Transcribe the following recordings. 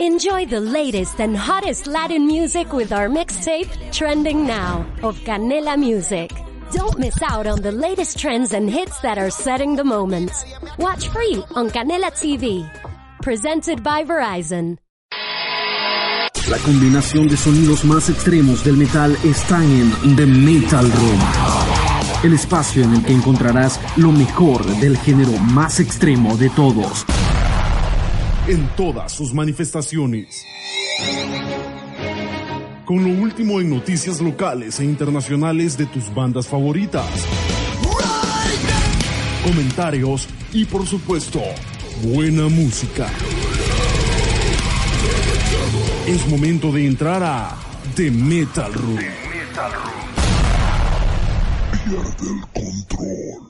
Enjoy the latest and hottest Latin music with our mixtape, Trending Now, of Canela Music. Don't miss out on the latest trends and hits that are setting the moment. Watch free on Canela TV. Presented by Verizon. La combinación de sonidos más extremos del metal está en The Metal Room. El espacio en el que encontrarás lo mejor del género más extremo de todos. En todas sus manifestaciones. Con lo último en noticias locales e internacionales de tus bandas favoritas. Comentarios y por supuesto, buena música. Es momento de entrar a The Metal Room. Pierde el control.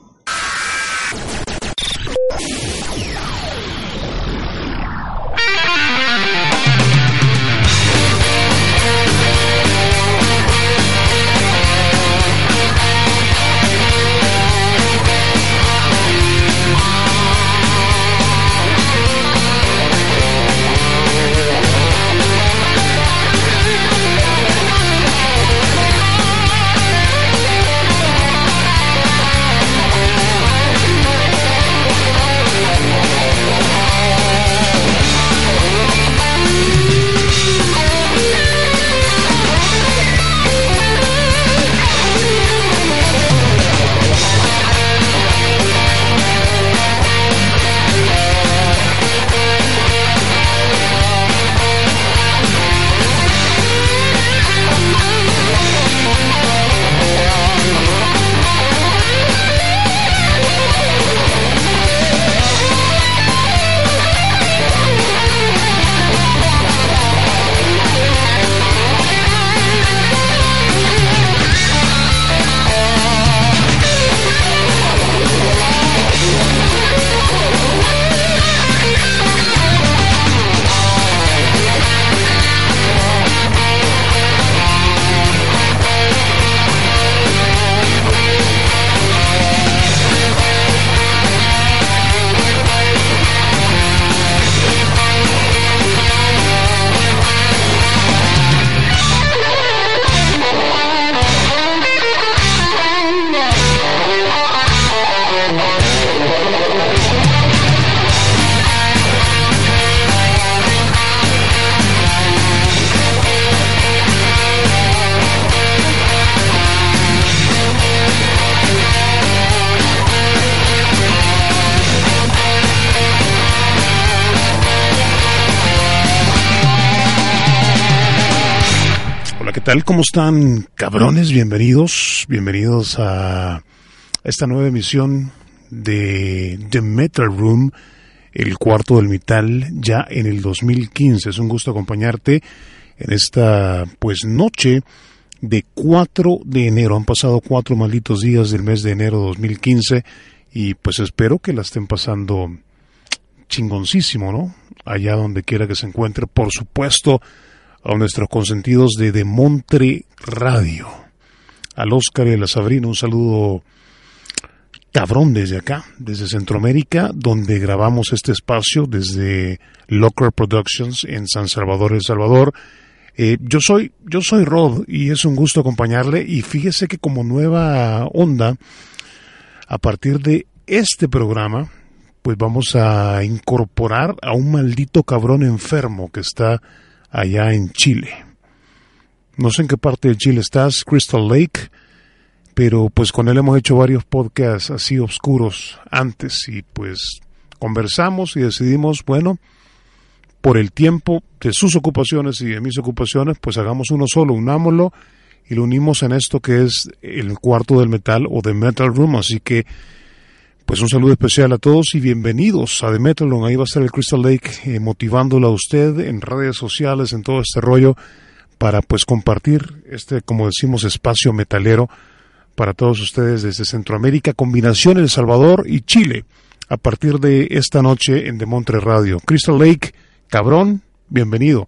Tal? ¿Cómo están, cabrones? Bienvenidos, bienvenidos a esta nueva emisión de The Metal Room, el cuarto del metal, ya en el 2015. Es un gusto acompañarte en esta, pues, noche de 4 de enero. Han pasado cuatro malditos días del mes de enero de 2015 y pues espero que la estén pasando chingoncísimo, ¿no? Allá donde quiera que se encuentre, por supuesto a nuestros consentidos de Demontre Radio. Al Oscar y a la Sabrina, un saludo cabrón desde acá, desde Centroamérica, donde grabamos este espacio desde Locker Productions en San Salvador, El Salvador. Eh, yo soy, yo soy Rod y es un gusto acompañarle y fíjese que como nueva onda, a partir de este programa, pues vamos a incorporar a un maldito cabrón enfermo que está allá en Chile. No sé en qué parte de Chile estás, Crystal Lake, pero pues con él hemos hecho varios podcasts así oscuros antes y pues conversamos y decidimos, bueno, por el tiempo de sus ocupaciones y de mis ocupaciones, pues hagamos uno solo, unámoslo y lo unimos en esto que es el cuarto del metal o de Metal Room, así que pues un saludo especial a todos y bienvenidos a The Metal Room. Ahí va a estar el Crystal Lake eh, motivándolo a usted en redes sociales, en todo este rollo, para pues compartir este, como decimos, espacio metalero para todos ustedes desde Centroamérica, combinación El Salvador y Chile, a partir de esta noche en The Montre Radio. Crystal Lake, cabrón, bienvenido.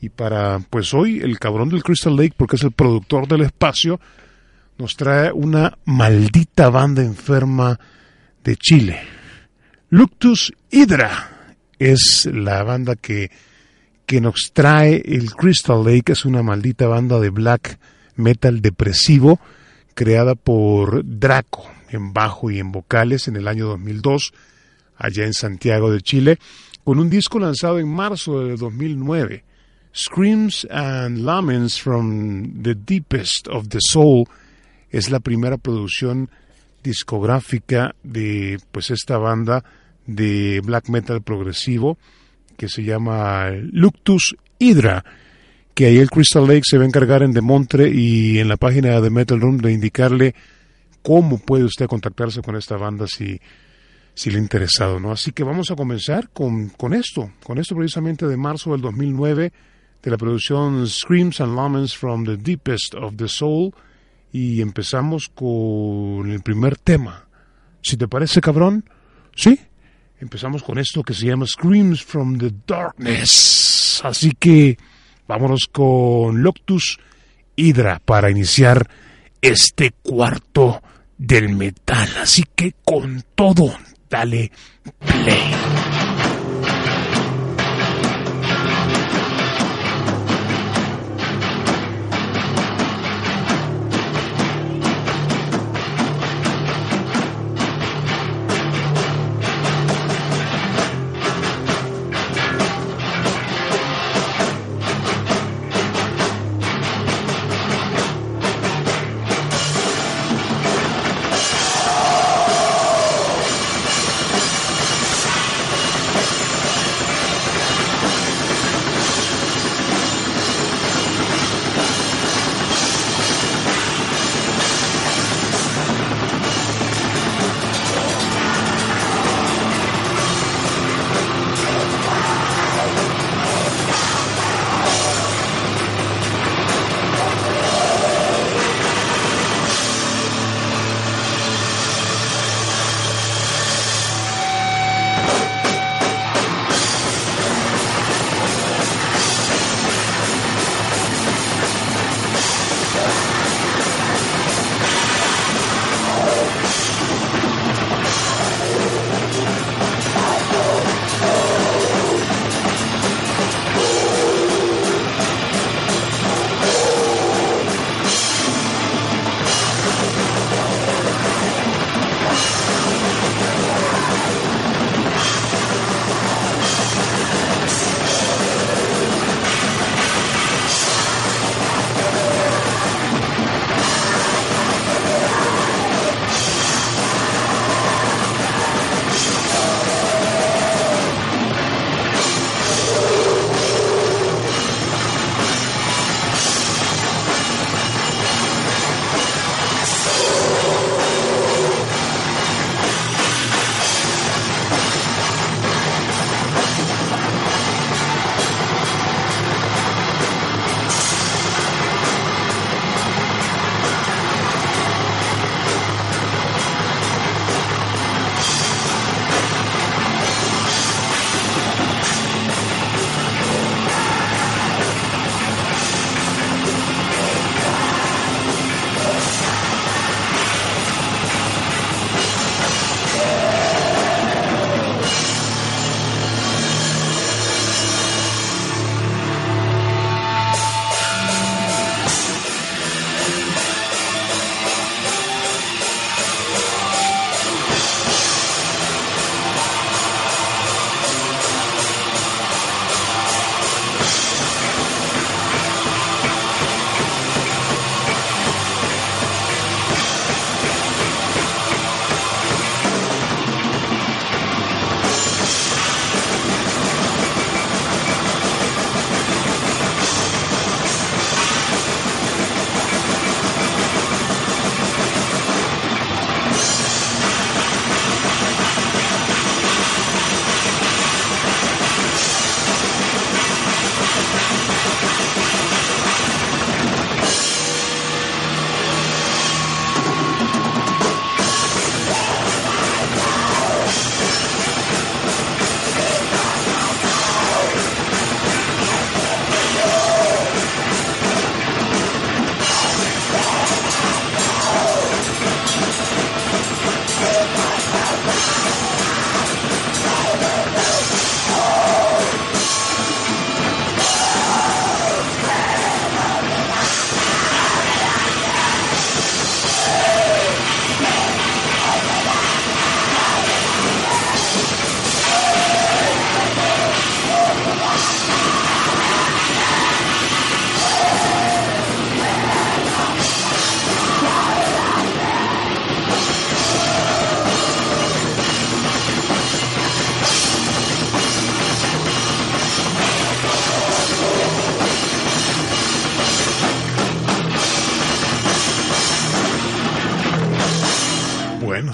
Y para pues hoy el cabrón del Crystal Lake, porque es el productor del espacio, nos trae una maldita banda enferma de Chile. Luctus Hydra es la banda que, que nos trae el Crystal Lake es una maldita banda de black metal depresivo creada por Draco en bajo y en vocales en el año 2002 allá en Santiago de Chile con un disco lanzado en marzo de 2009 Screams and Laments from the Deepest of the Soul es la primera producción discográfica de pues esta banda de black metal progresivo que se llama Luctus Hydra, que ahí el Crystal Lake se va a encargar en Demontre y en la página de Metal Room de indicarle cómo puede usted contactarse con esta banda si, si le ha interesado, ¿no? Así que vamos a comenzar con, con esto, con esto precisamente de marzo del 2009, de la producción Screams and Laments from the Deepest of the Soul, y empezamos con el primer tema. Si te parece, cabrón, ¿sí? empezamos con esto que se llama Screams from the Darkness. Así que vámonos con Loctus Hydra para iniciar este cuarto del metal. Así que con todo, dale play.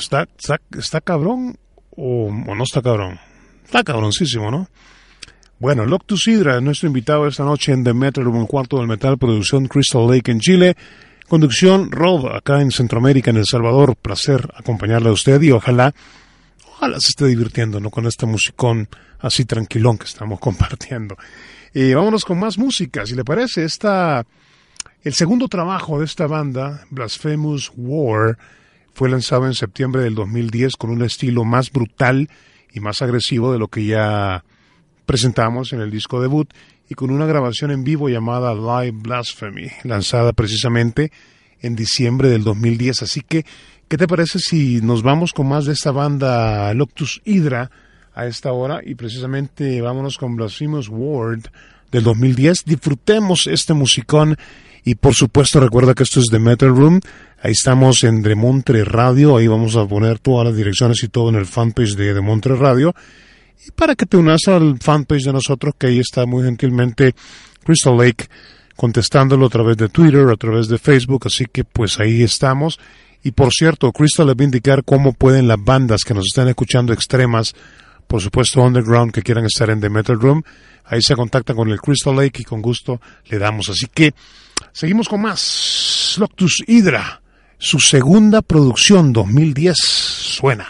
Está, está, cabrón o, no está cabrón. Está cabroncísimo, ¿no? Bueno, Loctus Hydra es nuestro invitado esta noche en The Metal, un cuarto del metal, producción Crystal Lake en Chile, conducción Rob acá en Centroamérica, en El Salvador. Placer acompañarle a usted y ojalá, ojalá se esté divirtiendo, ¿no? Con este musicón así tranquilón que estamos compartiendo. Y vámonos con más música, si le parece, esta, el segundo trabajo de esta banda, Blasphemous War, fue lanzado en septiembre del 2010 con un estilo más brutal y más agresivo de lo que ya presentamos en el disco debut y con una grabación en vivo llamada Live Blasphemy, lanzada precisamente en diciembre del 2010. Así que, ¿qué te parece si nos vamos con más de esta banda Loctus Hydra a esta hora y precisamente vámonos con Blasphemous Word del 2010? Disfrutemos este musicón y por supuesto recuerda que esto es The Metal Room Ahí estamos en Demontre Radio, ahí vamos a poner todas las direcciones y todo en el fanpage de Demontre Radio. Y para que te unas al fanpage de nosotros, que ahí está muy gentilmente Crystal Lake contestándolo a través de Twitter, a través de Facebook, así que pues ahí estamos. Y por cierto, Crystal le va a indicar cómo pueden las bandas que nos están escuchando extremas, por supuesto underground, que quieran estar en The Metal Room, ahí se contacta con el Crystal Lake y con gusto le damos. Así que seguimos con más. Loctus Hydra su segunda producción 2010 suena.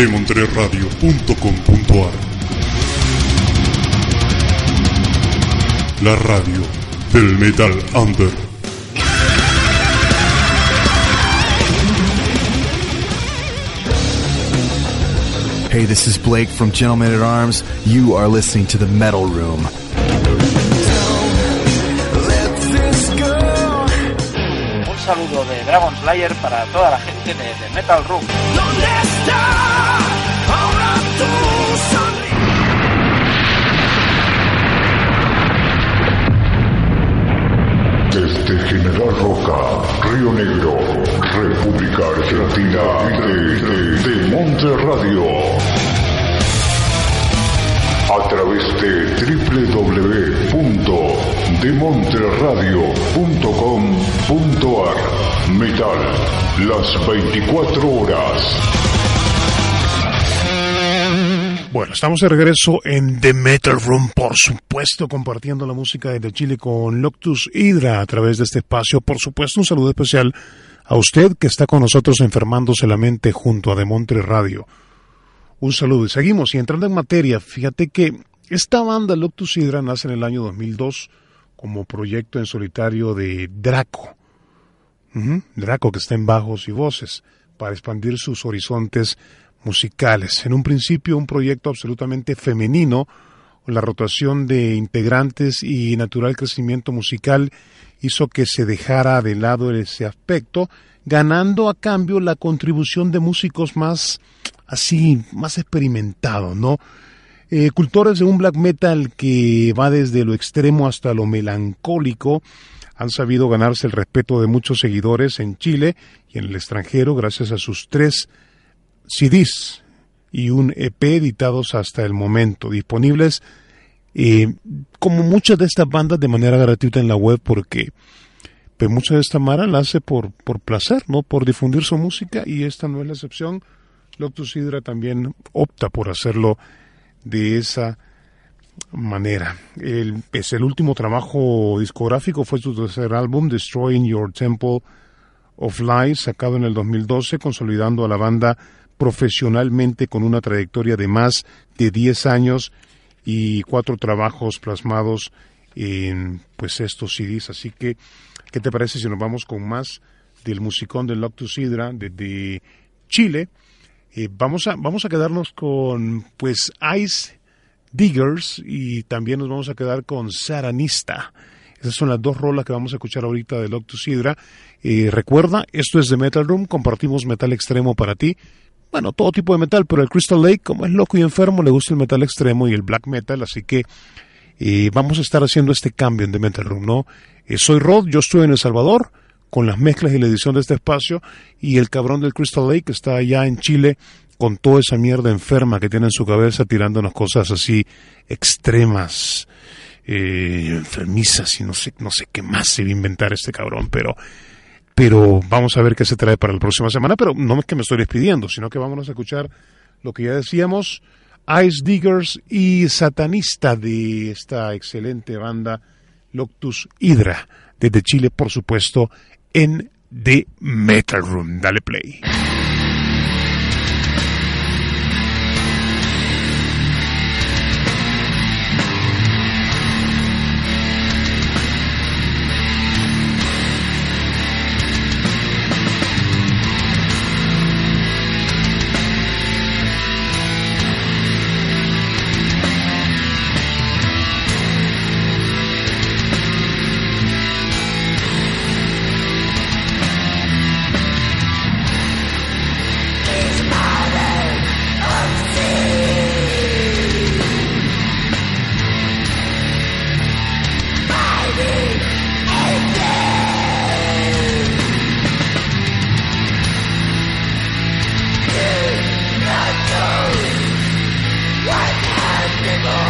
De monterradio.com.ar. La radio del Metal Under. Hey, this is Blake from Gentlemen at Arms. You are listening to the Metal Room. Un saludo de Dragon Slayer para toda la gente de, de Metal Room. Desde General Roca, Río Negro, República Argentina, de, de, Monte Radio. A través de www.demonterradio.com.ar Metal, las 24 horas. Bueno, estamos de regreso en The Metal Room, por supuesto, compartiendo la música de Chile con Loctus Hydra a través de este espacio. Por supuesto, un saludo especial a usted que está con nosotros enfermándose la mente junto a Demontre Radio. Un saludo y seguimos. Y entrando en materia, fíjate que esta banda Loctus Hydra nace en el año 2002 como proyecto en solitario de Draco. Draco que está en bajos y voces para expandir sus horizontes musicales. En un principio un proyecto absolutamente femenino, la rotación de integrantes y natural crecimiento musical hizo que se dejara de lado ese aspecto, ganando a cambio la contribución de músicos más así, más experimentados, ¿no? Eh, cultores de un black metal que va desde lo extremo hasta lo melancólico, han sabido ganarse el respeto de muchos seguidores en Chile y en el extranjero gracias a sus tres CDs y un EP editados hasta el momento, disponibles eh, como muchas de estas bandas de manera gratuita en la web porque pues mucha de esta mara la hace por, por placer, ¿no? Por difundir su música y esta no es la excepción. Loctus Hydra también opta por hacerlo de esa manera. Es el último trabajo discográfico, fue su tercer álbum, Destroying Your Temple of Lies, sacado en el 2012, consolidando a la banda profesionalmente con una trayectoria de más de 10 años y cuatro trabajos plasmados en pues estos CDs. Así que, ¿qué te parece si nos vamos con más del musicón de Loctus Hydra desde Chile? Eh, vamos, a, vamos a quedarnos con pues Ice Diggers y también nos vamos a quedar con Saranista. Esas son las dos rolas que vamos a escuchar ahorita de Loctus Hydra. Eh, recuerda, esto es de Metal Room, compartimos metal extremo para ti. Bueno, todo tipo de metal, pero el Crystal Lake, como es loco y enfermo, le gusta el metal extremo y el black metal, así que eh, vamos a estar haciendo este cambio en The Metal Room, ¿no? Eh, soy Rod, yo estoy en El Salvador con las mezclas y la edición de este espacio y el cabrón del Crystal Lake está allá en Chile con toda esa mierda enferma que tiene en su cabeza tirándonos cosas así extremas, eh, enfermizas y no sé, no sé qué más se va a inventar este cabrón, pero pero vamos a ver qué se trae para la próxima semana, pero no es que me estoy despidiendo, sino que vamos a escuchar lo que ya decíamos, Ice Diggers y Satanista de esta excelente banda Loctus Hydra, desde Chile, por supuesto, en The Metal Room. Dale play. Father.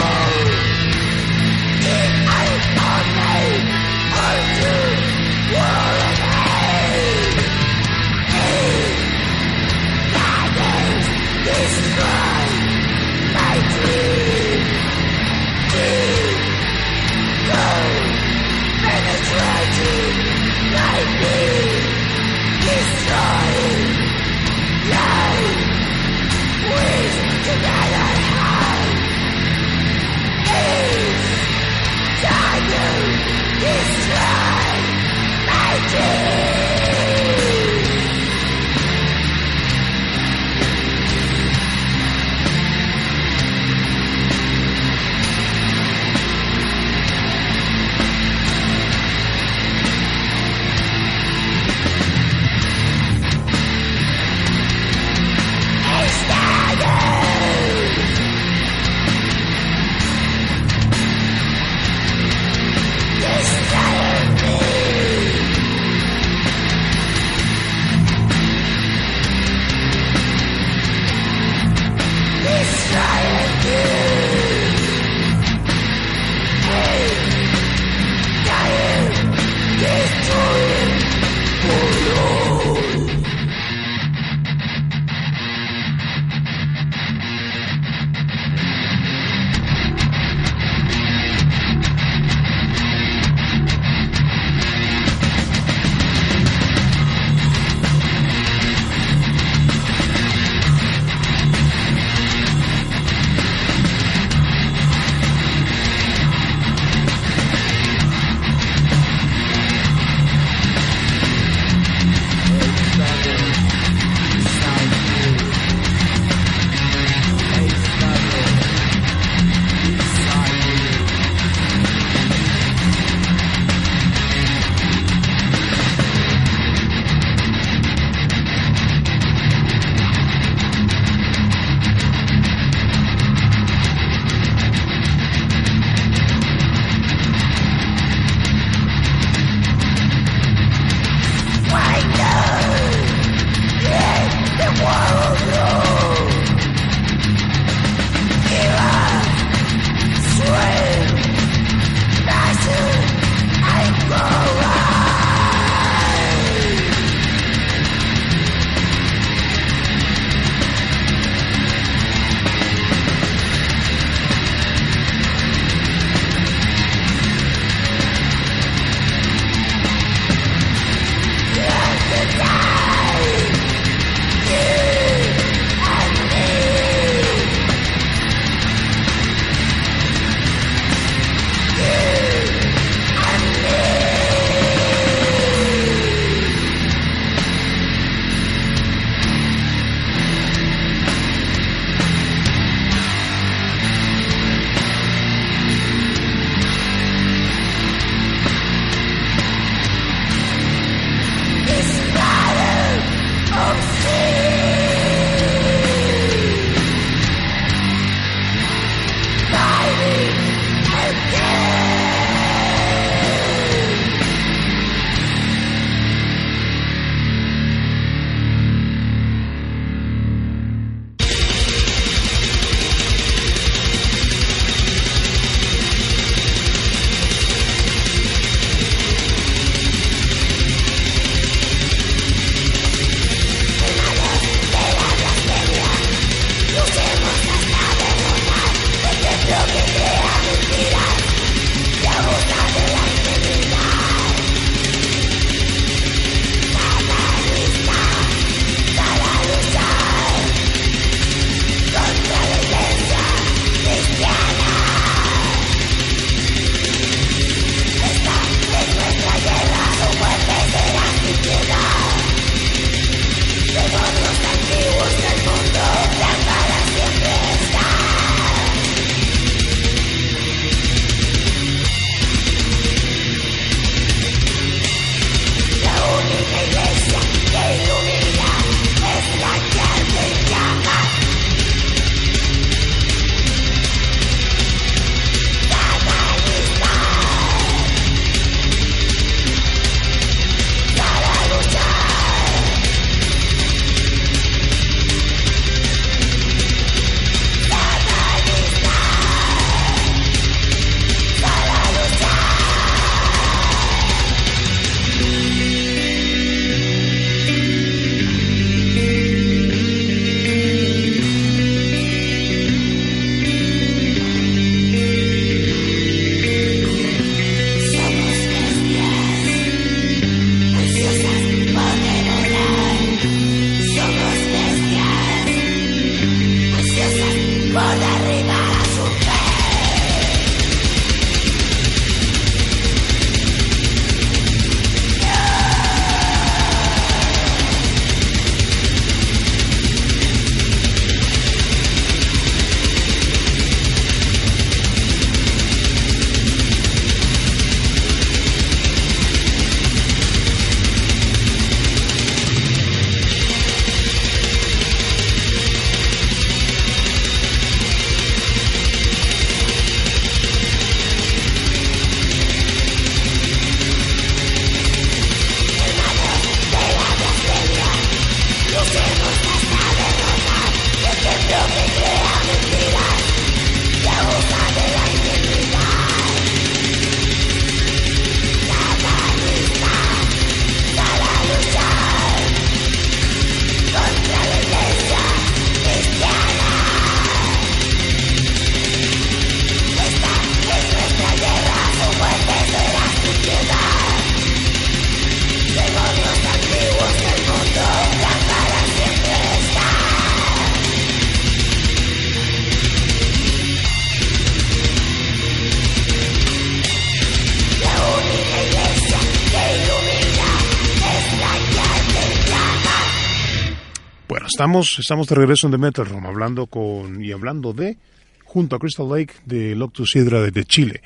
Estamos, estamos de regreso en The Metal Room, hablando con y hablando de, junto a Crystal Lake de Loctus Hydra desde Chile,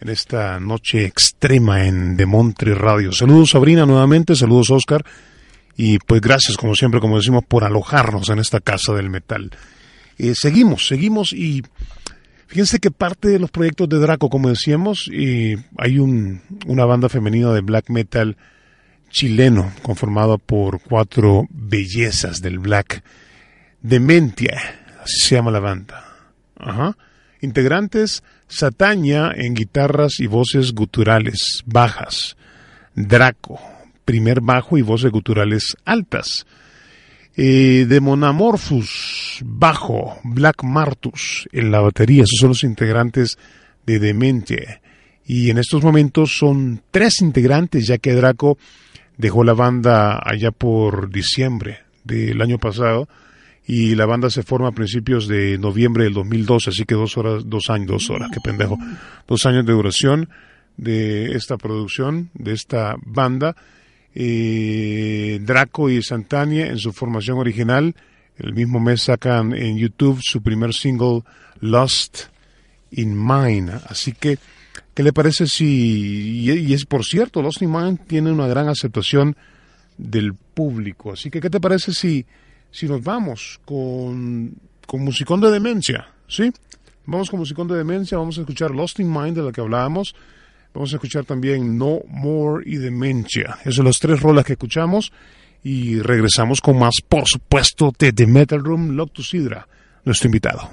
en esta noche extrema en The Montre Radio. Saludos Sabrina nuevamente, saludos Oscar, y pues gracias como siempre, como decimos, por alojarnos en esta casa del metal. Eh, seguimos, seguimos y fíjense que parte de los proyectos de Draco, como decíamos, y hay un, una banda femenina de black metal chileno conformado por cuatro bellezas del black. Dementia, así se llama la banda. Ajá. Integrantes Satania en guitarras y voces guturales bajas. Draco, primer bajo y voces guturales altas. Eh, Demonamorphus, bajo, Black Martus en la batería, esos son los integrantes de Dementia. Y en estos momentos son tres integrantes, ya que Draco dejó la banda allá por diciembre del año pasado y la banda se forma a principios de noviembre del 2012, así que dos horas, dos años, dos horas, qué pendejo, dos años de duración de esta producción, de esta banda. Eh, Draco y Santania en su formación original, el mismo mes sacan en YouTube su primer single Lost in Mine, así que ¿Qué le parece si, y es por cierto, Lost in Mind tiene una gran aceptación del público, así que ¿qué te parece si, si nos vamos con, con Musicón de Demencia? ¿Sí? Vamos con Musicón de Demencia, vamos a escuchar Lost in Mind de la que hablábamos, vamos a escuchar también No More y Demencia. Esas son las tres rolas que escuchamos y regresamos con más, por supuesto, de The Metal Room, Loctus Hydra, nuestro invitado.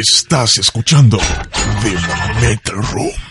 Estás escuchando The Metal Room.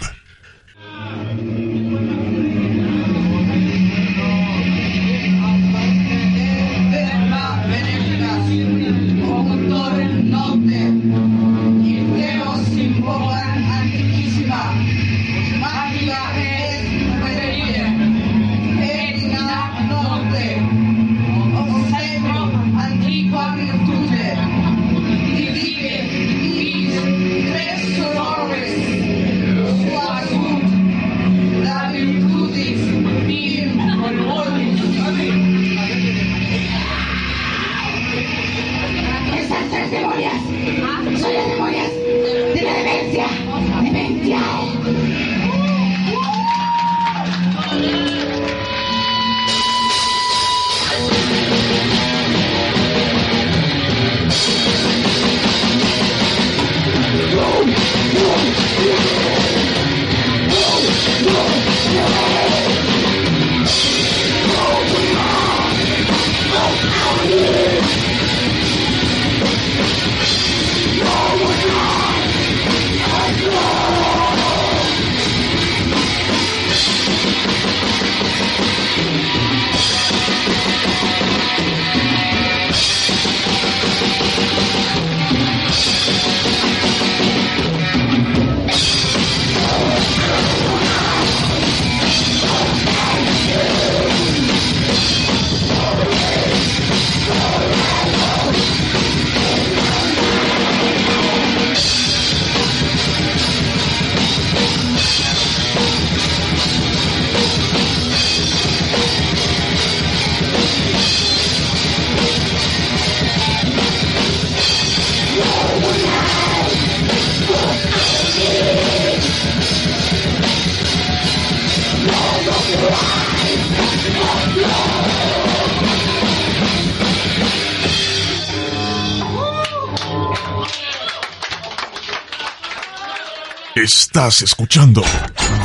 Estás escuchando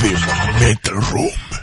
The Metal Room.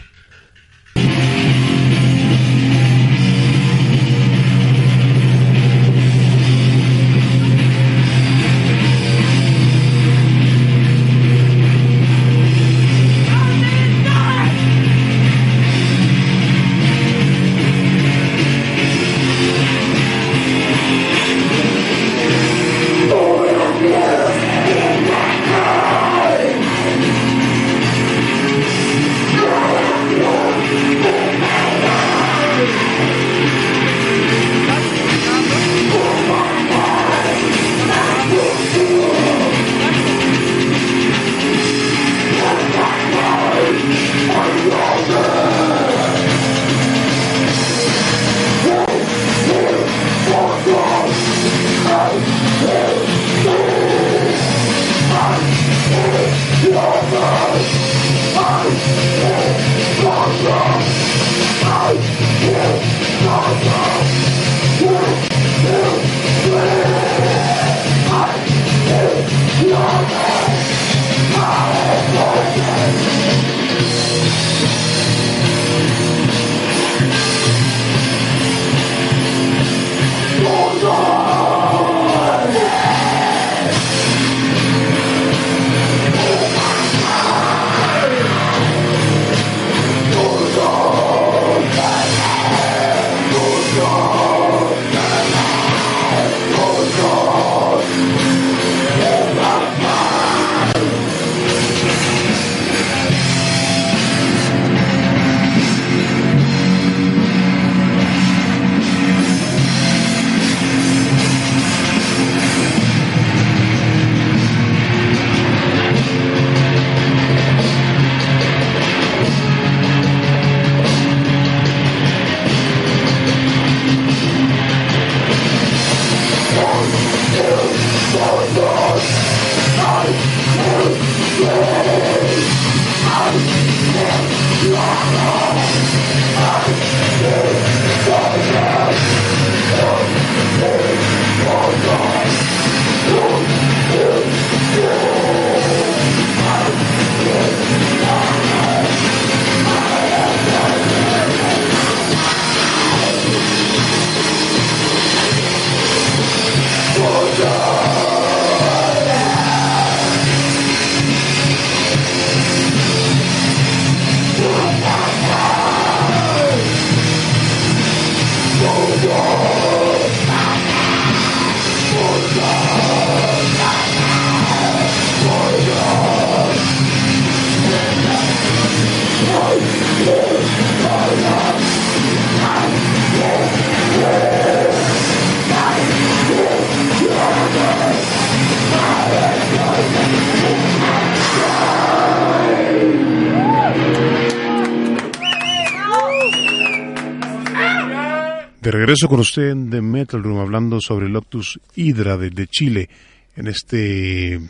Regreso con usted en The Metal Room hablando sobre el Octus Hydra de, Chile en este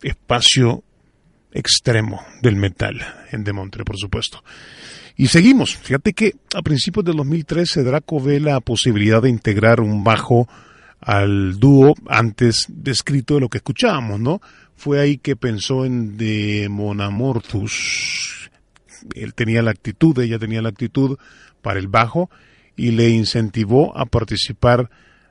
espacio extremo del metal en Demontre, por supuesto. Y seguimos. Fíjate que a principios del 2013 Draco ve la posibilidad de integrar un bajo al dúo antes descrito de lo que escuchábamos, ¿no? Fue ahí que pensó en Demonamortus. Él tenía la actitud, ella tenía la actitud para el bajo y le incentivó a participar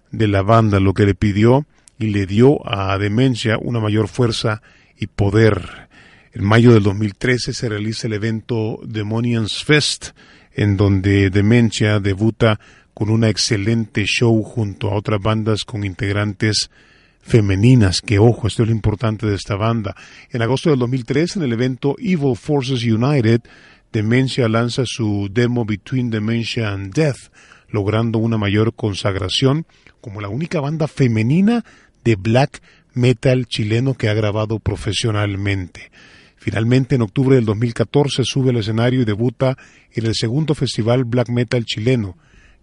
de la banda, lo que le pidió y le dio a Demencia una mayor fuerza y poder. En mayo del 2013 se realiza el evento Demonians Fest, en donde Demencia debuta con una excelente show junto a otras bandas con integrantes femeninas, que ojo, esto es lo importante de esta banda. En agosto del 2013, en el evento Evil Forces United, Demencia lanza su demo Between Dementia and Death, logrando una mayor consagración como la única banda femenina de black metal chileno que ha grabado profesionalmente. Finalmente, en octubre del 2014, sube al escenario y debuta en el segundo festival black metal chileno.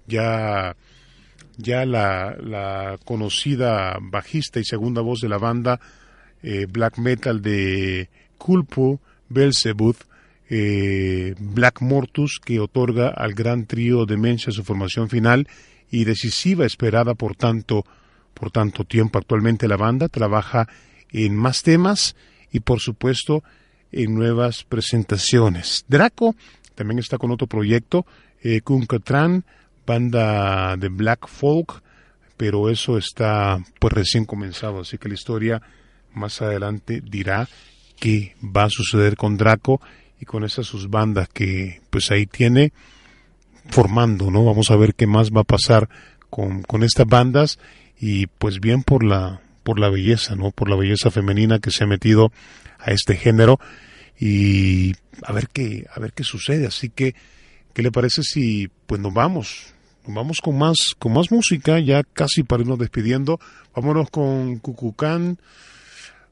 Ya, ya la, conocida bajista y segunda voz de la banda eh, black metal de Culpo, Belzebuth, eh, Black Mortus, que otorga al gran trío Demencia su formación final y decisiva esperada por tanto, por tanto tiempo. Actualmente la banda trabaja en más temas y por supuesto en nuevas presentaciones. Draco también está con otro proyecto, eh, Kunkatran, banda de black folk, pero eso está pues recién comenzado, así que la historia más adelante dirá qué va a suceder con Draco y con esas sus bandas que pues ahí tiene formando, ¿no? Vamos a ver qué más va a pasar con, con estas bandas y pues bien por la por la belleza, ¿no? Por la belleza femenina que se ha metido a este género y a ver qué a ver qué sucede, así que ¿qué le parece si pues nos vamos? Nos vamos con más con más música ya casi para irnos despidiendo. Vámonos con Cucucán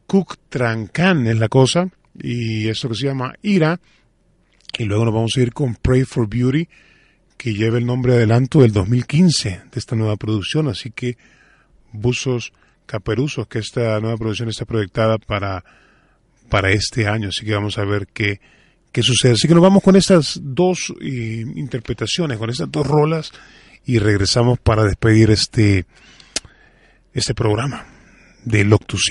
Cuc Trancan es la cosa y esto que se llama Ira. Y luego nos vamos a ir con Pray for Beauty, que lleva el nombre adelanto del 2015 de esta nueva producción. Así que Buzos Caperuzos, que esta nueva producción está proyectada para, para este año. Así que vamos a ver qué, qué sucede. Así que nos vamos con estas dos eh, interpretaciones, con estas dos rolas y regresamos para despedir este, este programa de Loctus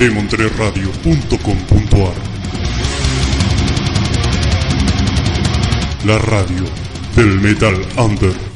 de monterradio.com.ar. La radio del Metal Under.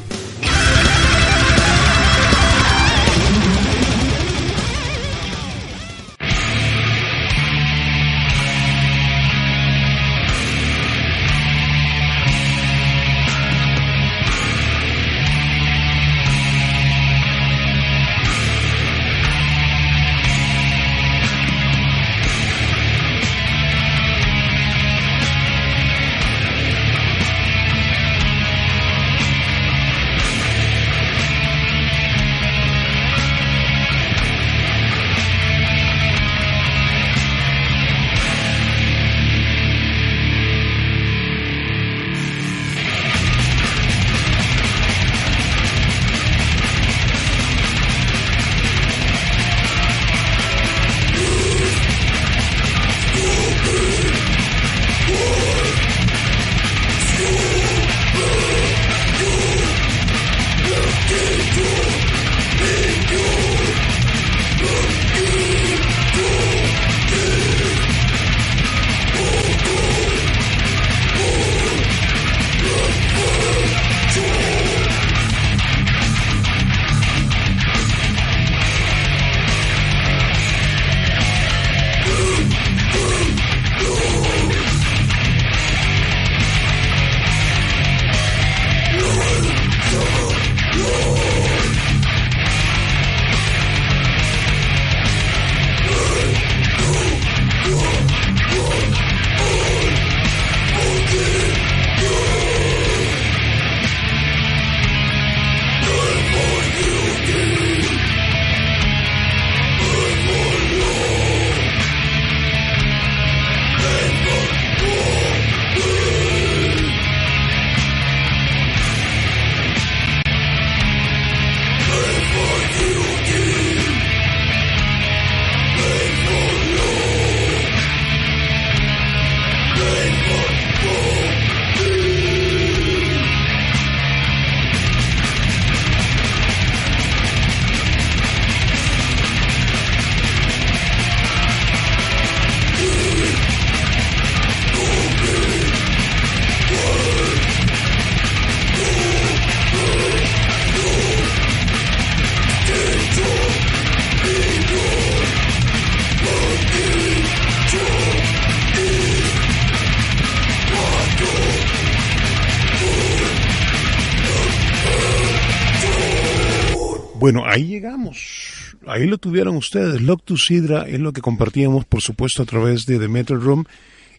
Ahí lo tuvieron ustedes. Lock to Sidra es lo que compartíamos, por supuesto, a través de The Metal Room.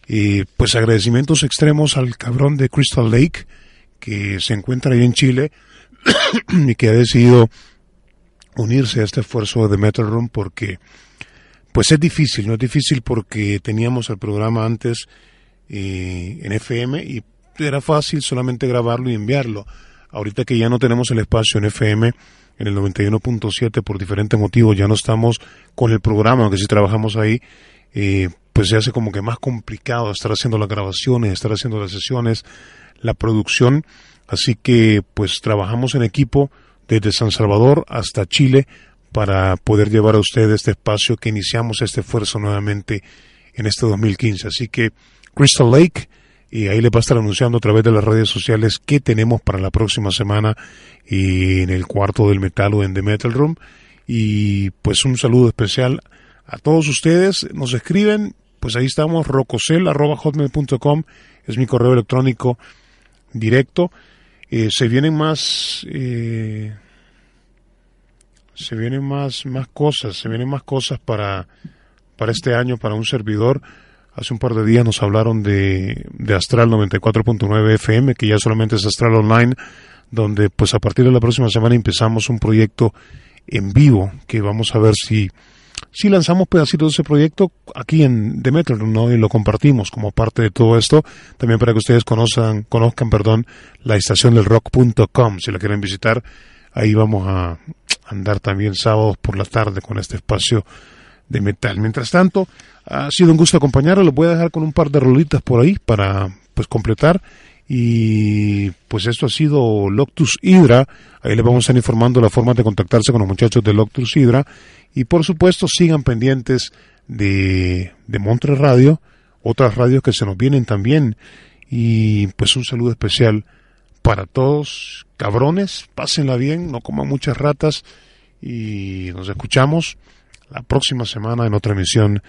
y pues agradecimientos extremos al cabrón de Crystal Lake, que se encuentra ahí en Chile y que ha decidido unirse a este esfuerzo de Metal Room porque pues es difícil, no es difícil porque teníamos el programa antes eh, en FM y era fácil solamente grabarlo y enviarlo. Ahorita que ya no tenemos el espacio en FM, en el 91.7 por diferentes motivos, ya no estamos con el programa, aunque sí trabajamos ahí, eh, pues se hace como que más complicado estar haciendo las grabaciones, estar haciendo las sesiones, la producción, así que pues trabajamos en equipo desde San Salvador hasta Chile para poder llevar a ustedes este espacio que iniciamos este esfuerzo nuevamente en este 2015. Así que Crystal Lake, y ahí le va a estar anunciando a través de las redes sociales qué tenemos para la próxima semana en el cuarto del metal o en The Metal Room. Y pues un saludo especial a todos ustedes. Nos escriben, pues ahí estamos, rocosel.hotmail.com es mi correo electrónico directo. Eh, se vienen más... Eh, se vienen más, más cosas, se vienen más cosas para, para este año, para un servidor. Hace un par de días nos hablaron de, de Astral 94.9 FM, que ya solamente es Astral Online, donde pues a partir de la próxima semana empezamos un proyecto en vivo, que vamos a ver si, si lanzamos pedacitos de ese proyecto aquí en Demeter, ¿no? Y lo compartimos como parte de todo esto, también para que ustedes conozcan, conozcan, perdón, la estación del rock.com, si la quieren visitar, ahí vamos a andar también sábados por la tarde con este espacio de metal. Mientras tanto, ha sido un gusto acompañarlo. Lo voy a dejar con un par de rolitas por ahí para pues completar. Y pues esto ha sido Loctus Hydra. Ahí les vamos a estar informando la forma de contactarse con los muchachos de Loctus Hydra. Y por supuesto, sigan pendientes de, de Montre Radio, otras radios que se nos vienen también. Y pues un saludo especial para todos. Cabrones, pásenla bien, no coman muchas ratas. Y nos escuchamos la próxima semana en otra emisión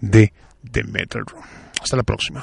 de The Metro. Hasta la próxima.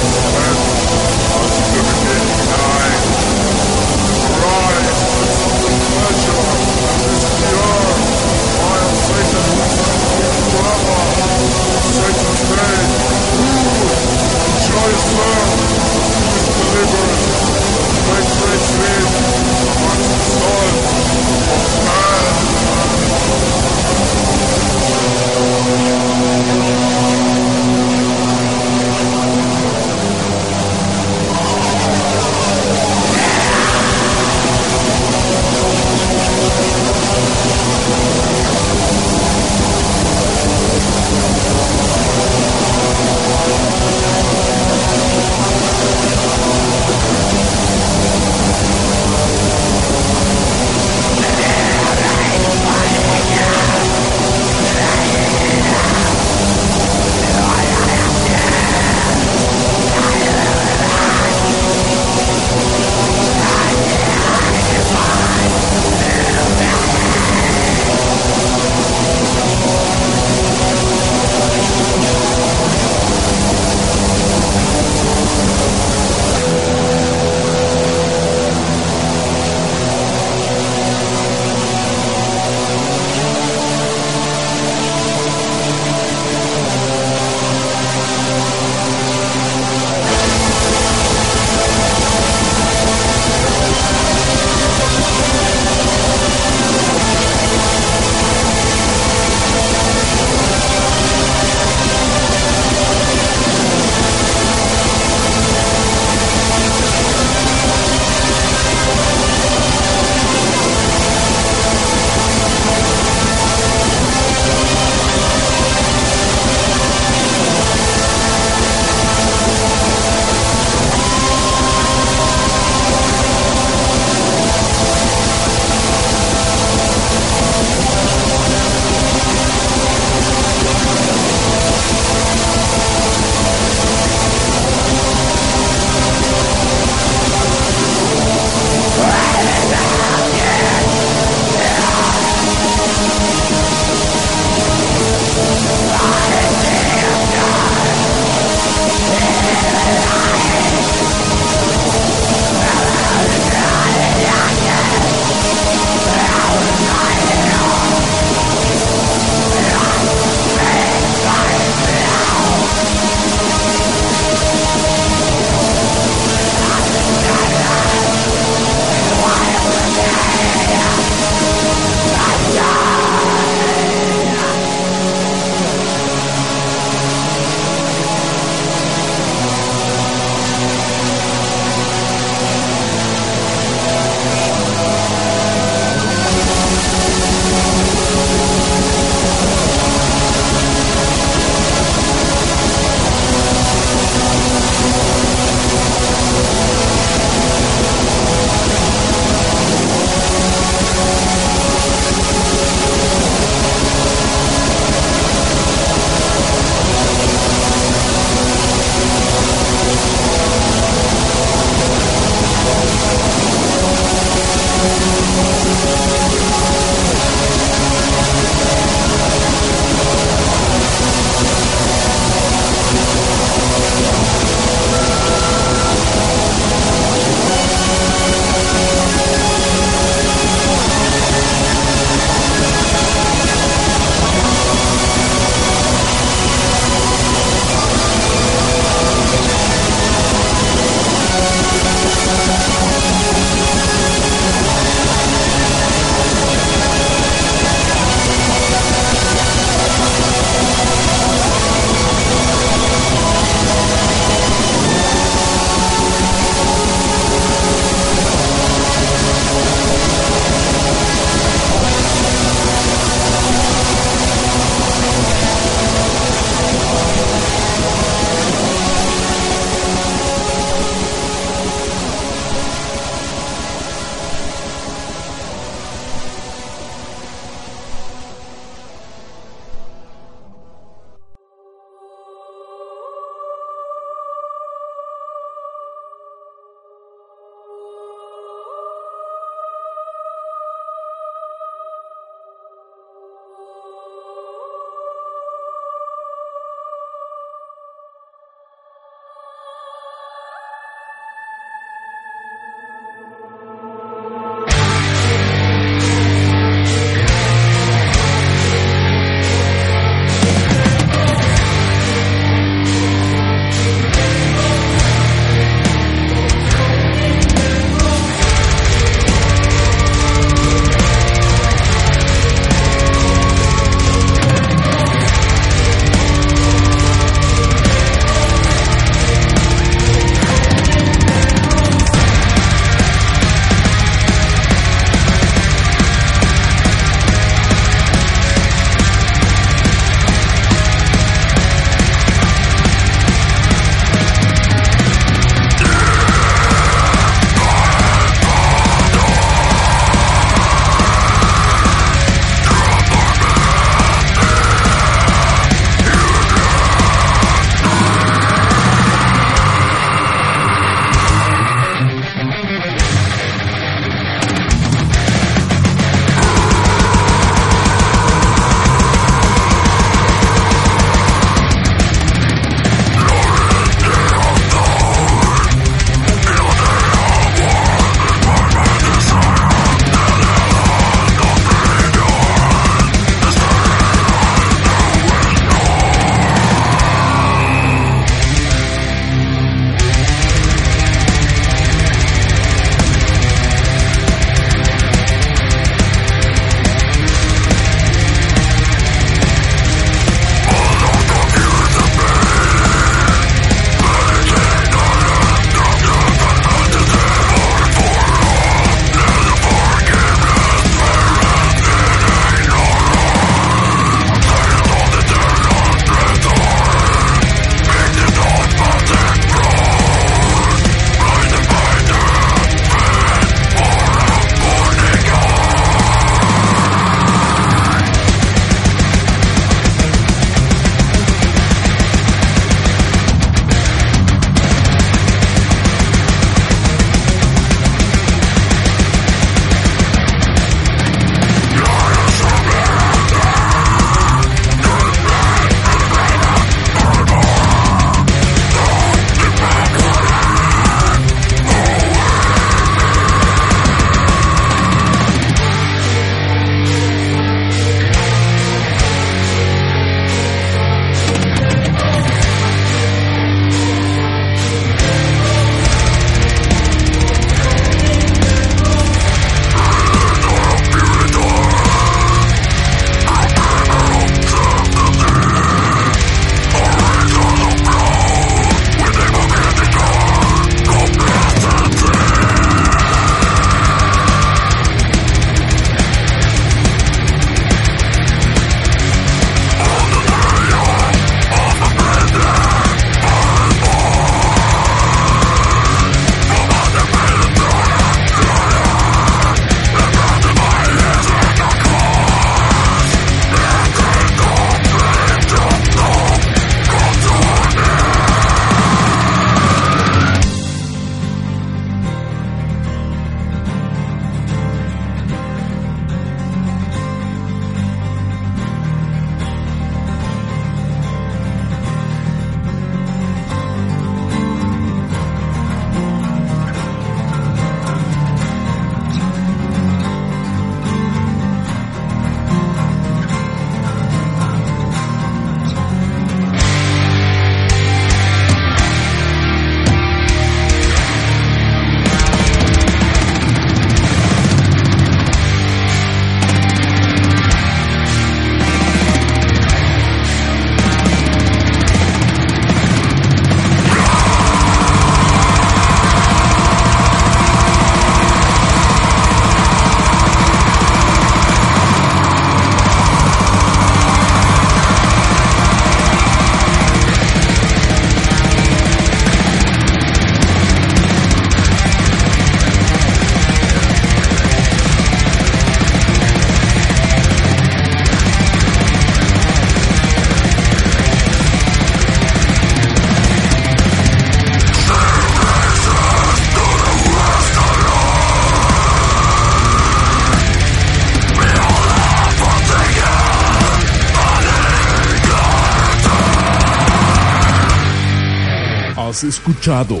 Escuchado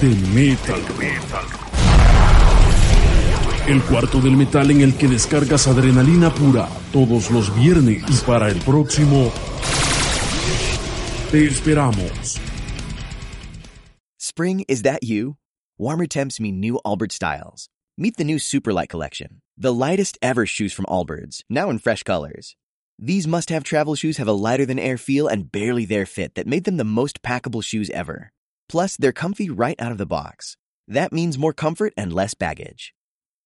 The Metal El cuarto del metal en el que descargas adrenalina pura todos los viernes y para el próximo te esperamos. Spring, is that you? Warmer temps mean new Allbirds styles. Meet the new Superlight collection, the lightest ever shoes from Allbirds, now in fresh colors. These must have travel shoes have a lighter than air feel and barely there fit that made them the most packable shoes ever. Plus, they're comfy right out of the box. That means more comfort and less baggage.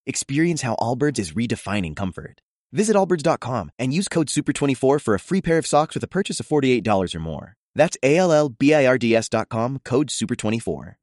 Experience how Allbirds is redefining comfort. Visit allbirds.com and use code SUPER24 for a free pair of socks with a purchase of $48 or more. That's A L L B I R D S.com, code SUPER24.